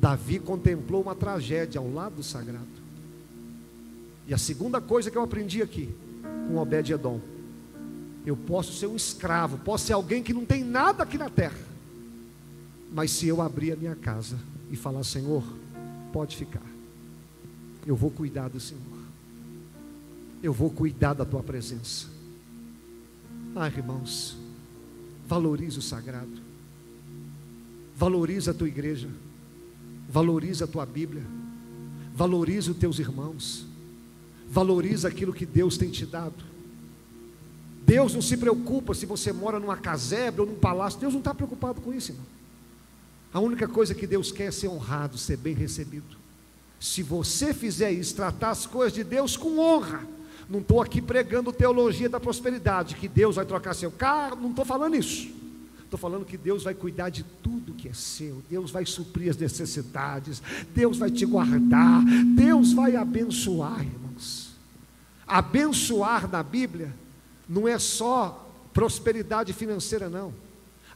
Davi contemplou uma tragédia ao lado do sagrado. E a segunda coisa que eu aprendi aqui, com Obed-Edom, eu posso ser um escravo, posso ser alguém que não tem nada aqui na terra, mas se eu abrir a minha casa e falar, Senhor, pode ficar, eu vou cuidar do Senhor, eu vou cuidar da tua presença. Ah, irmãos, valorize o sagrado, valorize a tua igreja valoriza a tua Bíblia, valoriza os teus irmãos, valoriza aquilo que Deus tem te dado. Deus não se preocupa se você mora numa casebre ou num palácio, Deus não está preocupado com isso, irmão. A única coisa que Deus quer é ser honrado, ser bem recebido. Se você fizer isso, tratar as coisas de Deus com honra, não estou aqui pregando teologia da prosperidade, que Deus vai trocar seu carro, não estou falando isso. Estou falando que Deus vai cuidar de tudo que é seu, Deus vai suprir as necessidades, Deus vai te guardar, Deus vai abençoar, irmãos. Abençoar na Bíblia não é só prosperidade financeira, não.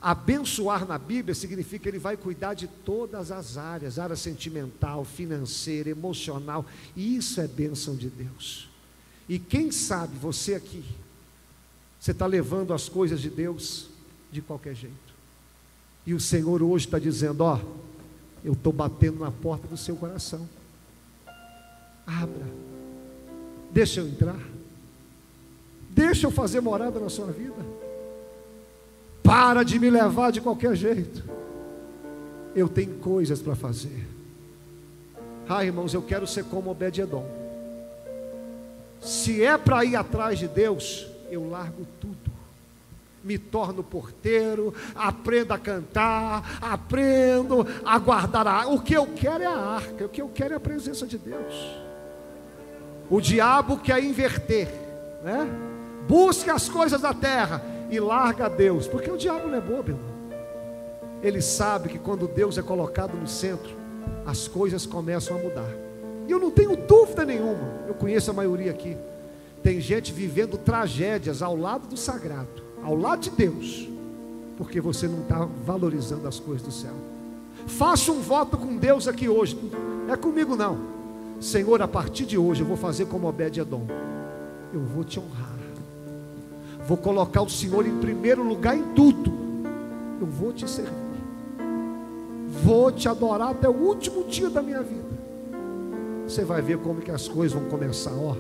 Abençoar na Bíblia significa que Ele vai cuidar de todas as áreas, área sentimental, financeira, emocional, e isso é bênção de Deus. E quem sabe você aqui, você está levando as coisas de Deus de qualquer jeito. E o Senhor hoje está dizendo: Ó, eu estou batendo na porta do seu coração. Abra, deixa eu entrar, deixa eu fazer morada na sua vida. Para de me levar de qualquer jeito. Eu tenho coisas para fazer. Ah, irmãos, eu quero ser como Obed-Edom. Se é para ir atrás de Deus, eu largo tudo me torno porteiro, aprendo a cantar, aprendo a guardar a arca. O que eu quero é a arca, o que eu quero é a presença de Deus. O diabo quer inverter, né? Busca as coisas da terra e larga Deus, porque o diabo não é bobo, irmão. Ele sabe que quando Deus é colocado no centro, as coisas começam a mudar. E eu não tenho dúvida nenhuma, eu conheço a maioria aqui. Tem gente vivendo tragédias ao lado do sagrado ao lado de Deus, porque você não está valorizando as coisas do céu. Faça um voto com Deus aqui hoje, não é comigo não. Senhor, a partir de hoje eu vou fazer como Obed-Edom, eu vou te honrar, vou colocar o Senhor em primeiro lugar em tudo, eu vou te servir, vou te adorar até o último dia da minha vida. Você vai ver como que as coisas vão começar, ó.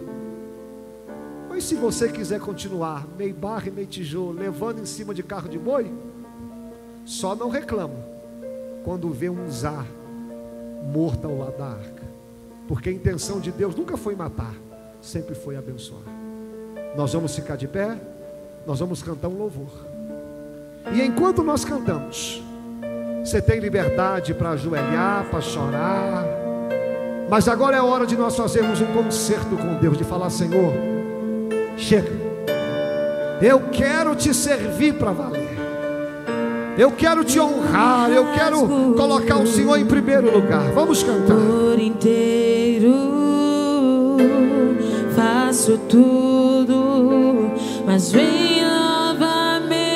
Mas se você quiser continuar meio barro e meio tijolo, levando em cima de carro de boi, só não reclama quando vê um zar morto ao lado da arca. Porque a intenção de Deus nunca foi matar, sempre foi abençoar. Nós vamos ficar de pé, nós vamos cantar um louvor. E enquanto nós cantamos, você tem liberdade para ajoelhar, para chorar. Mas agora é hora de nós fazermos um concerto com Deus, de falar, Senhor. Chega. Eu quero te servir para valer. Eu quero te honrar. Eu quero colocar o Senhor em primeiro lugar. Vamos cantar. Por inteiro faço tudo, mas vem novamente.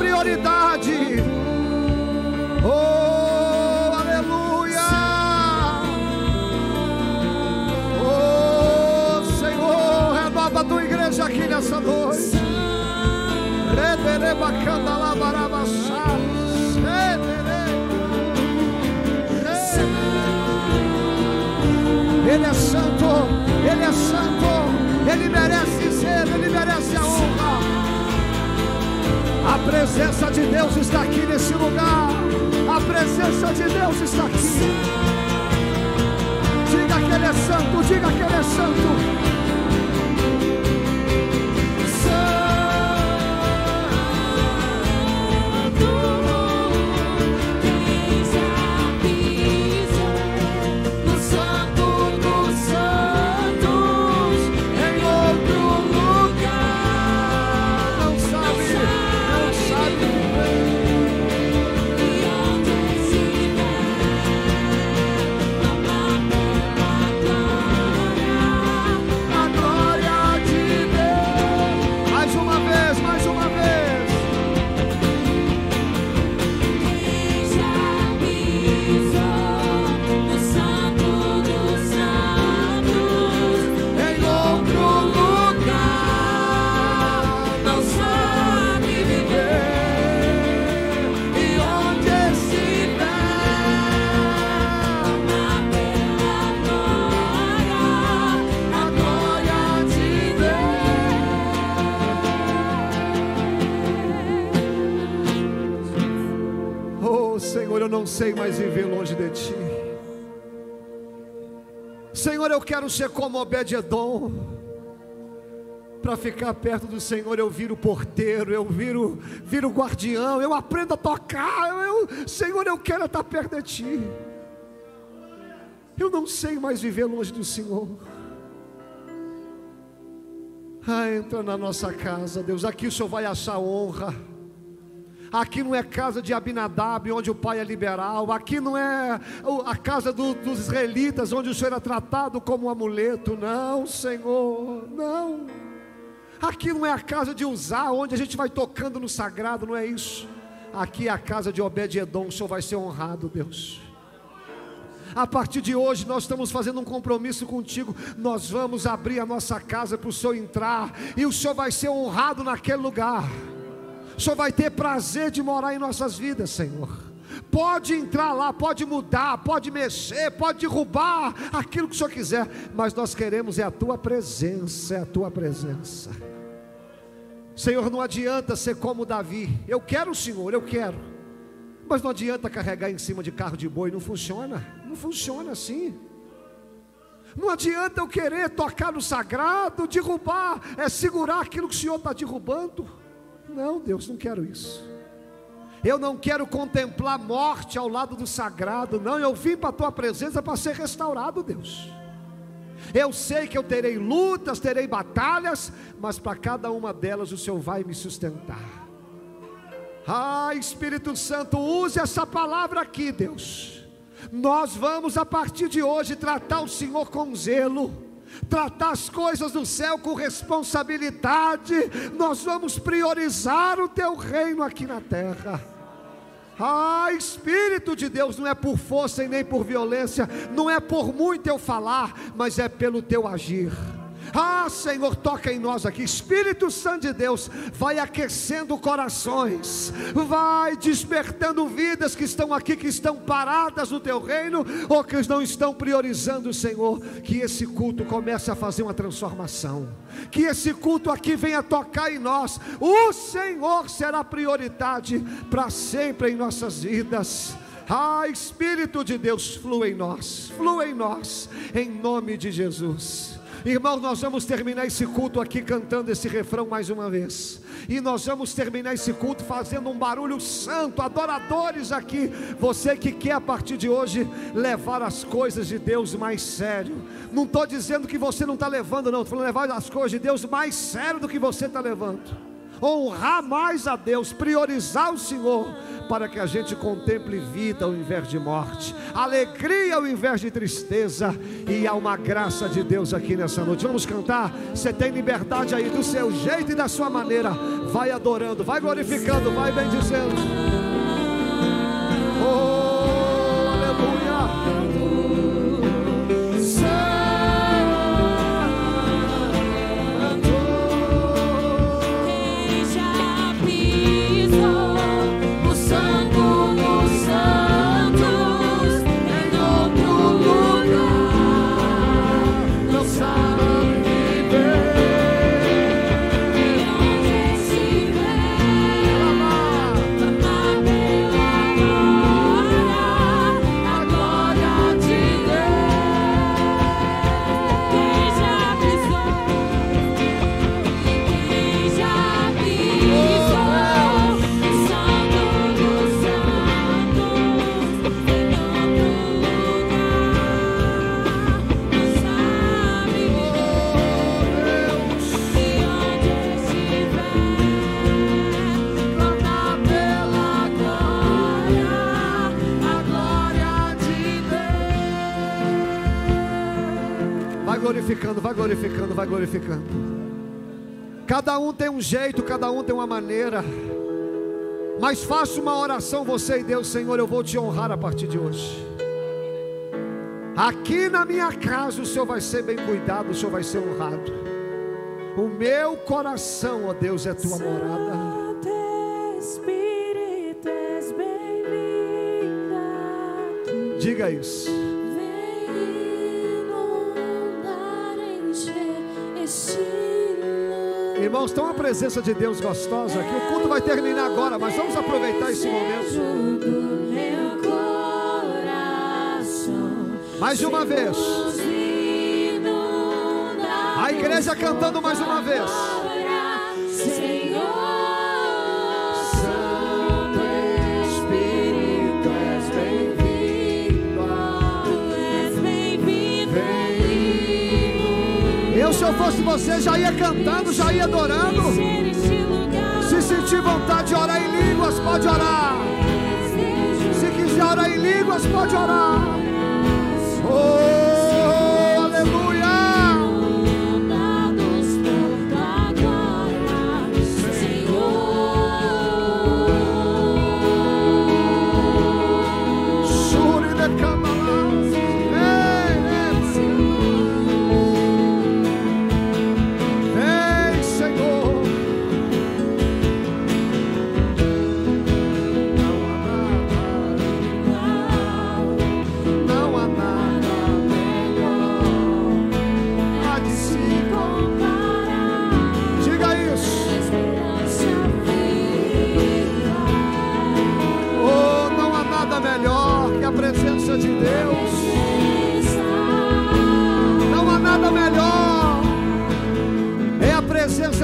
prioridade. Oh, aleluia! Oh, Senhor, renova a tua igreja aqui nessa noite. Rederebacanda labarabassá. Ele é santo, ele é santo, ele merece presença de Deus está aqui nesse lugar. A presença de Deus está aqui. Diga que Ele é santo, diga que Ele é santo. Eu quero ser como Obed-Edom. Para ficar perto do Senhor, eu viro porteiro, eu viro, viro guardião, eu aprendo a tocar. Eu, Senhor, eu quero estar perto de ti. Eu não sei mais viver longe do Senhor. Ah, entra na nossa casa, Deus. Aqui o Senhor vai achar honra. Aqui não é casa de Abinadab, onde o pai é liberal. Aqui não é a casa do, dos israelitas, onde o Senhor era tratado como um amuleto. Não, Senhor, não. Aqui não é a casa de Uzá, onde a gente vai tocando no sagrado, não é isso. Aqui é a casa de Obed-Edom, o Senhor vai ser honrado, Deus. A partir de hoje nós estamos fazendo um compromisso contigo. Nós vamos abrir a nossa casa para o Senhor entrar e o Senhor vai ser honrado naquele lugar. Senhor vai ter prazer de morar em nossas vidas, Senhor. Pode entrar lá, pode mudar, pode mexer, pode derrubar aquilo que o Senhor quiser, mas nós queremos é a tua presença, é a tua presença. Senhor, não adianta ser como Davi. Eu quero o Senhor, eu quero. Mas não adianta carregar em cima de carro de boi, não funciona. Não funciona assim. Não adianta eu querer tocar no sagrado, derrubar, é segurar aquilo que o Senhor está derrubando. Não, Deus, não quero isso. Eu não quero contemplar morte ao lado do sagrado, não. Eu vim para a tua presença para ser restaurado, Deus. Eu sei que eu terei lutas, terei batalhas, mas para cada uma delas o Senhor vai me sustentar. Ah, Espírito Santo, use essa palavra aqui, Deus. Nós vamos a partir de hoje tratar o Senhor com zelo, tratar as coisas do céu com responsabilidade. Nós vamos priorizar o teu reino aqui na terra. Ah, Espírito de Deus, não é por força e nem por violência, não é por muito eu falar, mas é pelo teu agir. Ah, Senhor, toca em nós aqui. Espírito Santo de Deus, vai aquecendo corações, vai despertando vidas que estão aqui, que estão paradas no teu reino, ou que não estão priorizando, Senhor. Que esse culto comece a fazer uma transformação. Que esse culto aqui venha tocar em nós. O Senhor será prioridade para sempre em nossas vidas. Ah, Espírito de Deus, flua em nós, flua em nós, em nome de Jesus. Irmãos, nós vamos terminar esse culto aqui cantando esse refrão mais uma vez. E nós vamos terminar esse culto fazendo um barulho santo, adoradores aqui. Você que quer a partir de hoje levar as coisas de Deus mais sério. Não estou dizendo que você não está levando, não. Estou falando levar as coisas de Deus mais sério do que você está levando honrar mais a Deus, priorizar o Senhor, para que a gente contemple vida ao invés de morte, alegria ao invés de tristeza, e há uma graça de Deus aqui nessa noite. Vamos cantar? Você tem liberdade aí do seu jeito e da sua maneira. Vai adorando, vai glorificando, vai bendizendo. Oh, glorificando. Cada um tem um jeito, cada um tem uma maneira. Mas faça uma oração, você e Deus, Senhor, eu vou te honrar a partir de hoje. Aqui na minha casa o Senhor vai ser bem cuidado, o Senhor vai ser honrado. O meu coração, ó Deus, é tua morada. Diga isso. Irmãos, tem a presença de Deus gostosa aqui. O culto vai terminar agora, mas vamos aproveitar esse momento. Mais uma vez. A igreja cantando mais uma vez. Se eu fosse você, já ia cantando, já ia adorando. Se sentir vontade de orar em línguas, pode orar. Se quiser orar em línguas, pode orar. Oh,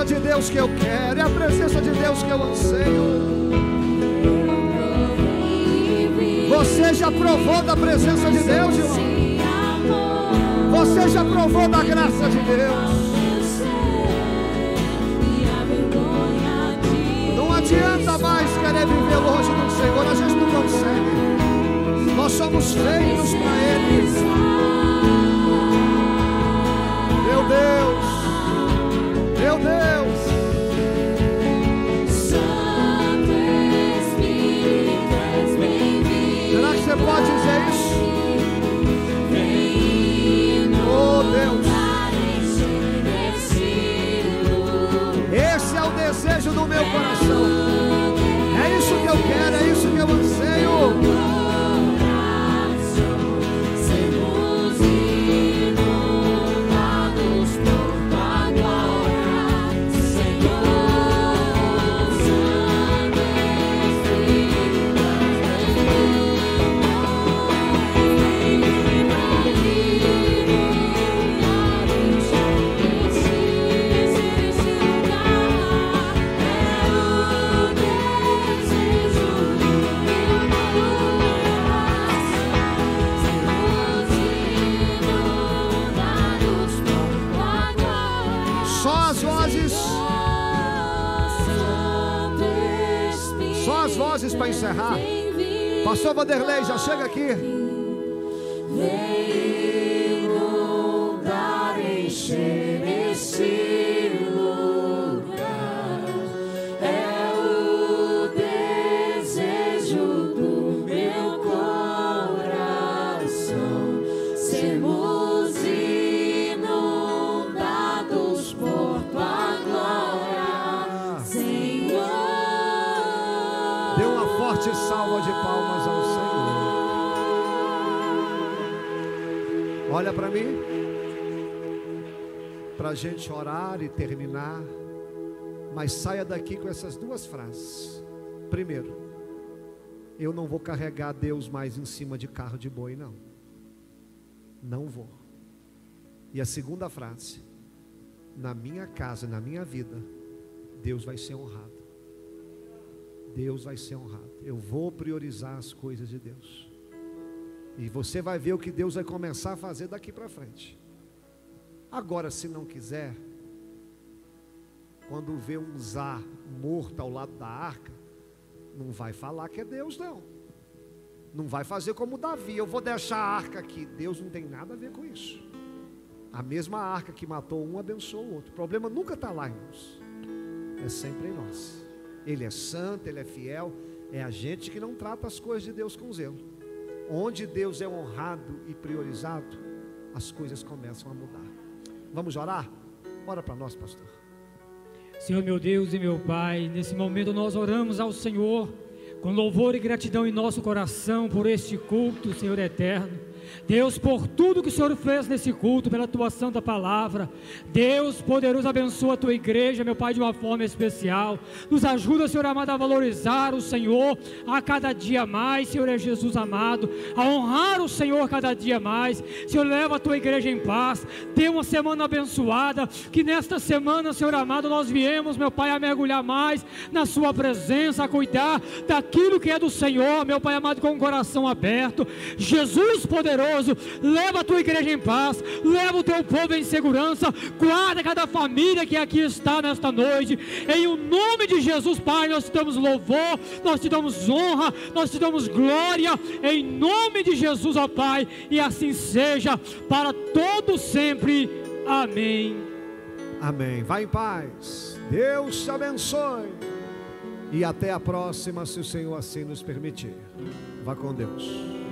de Deus que eu quero, é a presença de Deus que eu anseio. Você já provou da presença de Deus, irmão? Você já provou da graça de Deus? Não adianta mais querer viver longe do Senhor, a gente não consegue. Nós somos feitos para Ele. Meu Deus, meu Deus. Vanderlei, já chega Orar e terminar. Mas saia daqui com essas duas frases. Primeiro, eu não vou carregar Deus mais em cima de carro de boi, não. Não vou. E a segunda frase, na minha casa, na minha vida, Deus vai ser honrado. Deus vai ser honrado. Eu vou priorizar as coisas de Deus. E você vai ver o que Deus vai começar a fazer daqui para frente. Agora, se não quiser, quando vê um Zá morto ao lado da arca, não vai falar que é Deus, não. Não vai fazer como Davi, eu vou deixar a arca aqui. Deus não tem nada a ver com isso. A mesma arca que matou um abençoou o outro. O problema nunca está lá, irmãos. É sempre em nós. Ele é santo, ele é fiel. É a gente que não trata as coisas de Deus com zelo. Onde Deus é honrado e priorizado, as coisas começam a mudar. Vamos orar? Ora para nós, pastor. Senhor meu Deus e meu Pai, nesse momento nós oramos ao Senhor com louvor e gratidão em nosso coração por este culto, Senhor eterno. Deus, por tudo que o Senhor fez nesse culto, pela tua santa palavra. Deus, poderoso, abençoa a tua igreja, meu Pai, de uma forma especial. Nos ajuda, Senhor amado, a valorizar o Senhor a cada dia mais, Senhor é Jesus amado, a honrar o Senhor cada dia mais. Senhor, leva a tua igreja em paz. Dê uma semana abençoada. Que nesta semana, Senhor amado, nós viemos, meu Pai, a mergulhar mais na Sua presença, a cuidar daquilo que é do Senhor, meu Pai amado, com o coração aberto. Jesus poderoso, leva a tua igreja em paz, leva o teu povo em segurança, guarda cada família que aqui está nesta noite. Em o nome de Jesus, Pai, nós te damos louvor, nós te damos honra, nós te damos glória, em nome de Jesus, ó Pai, e assim seja para todo sempre. Amém. Amém. Vai em paz. Deus te abençoe. E até a próxima, se o Senhor assim nos permitir. Vá com Deus.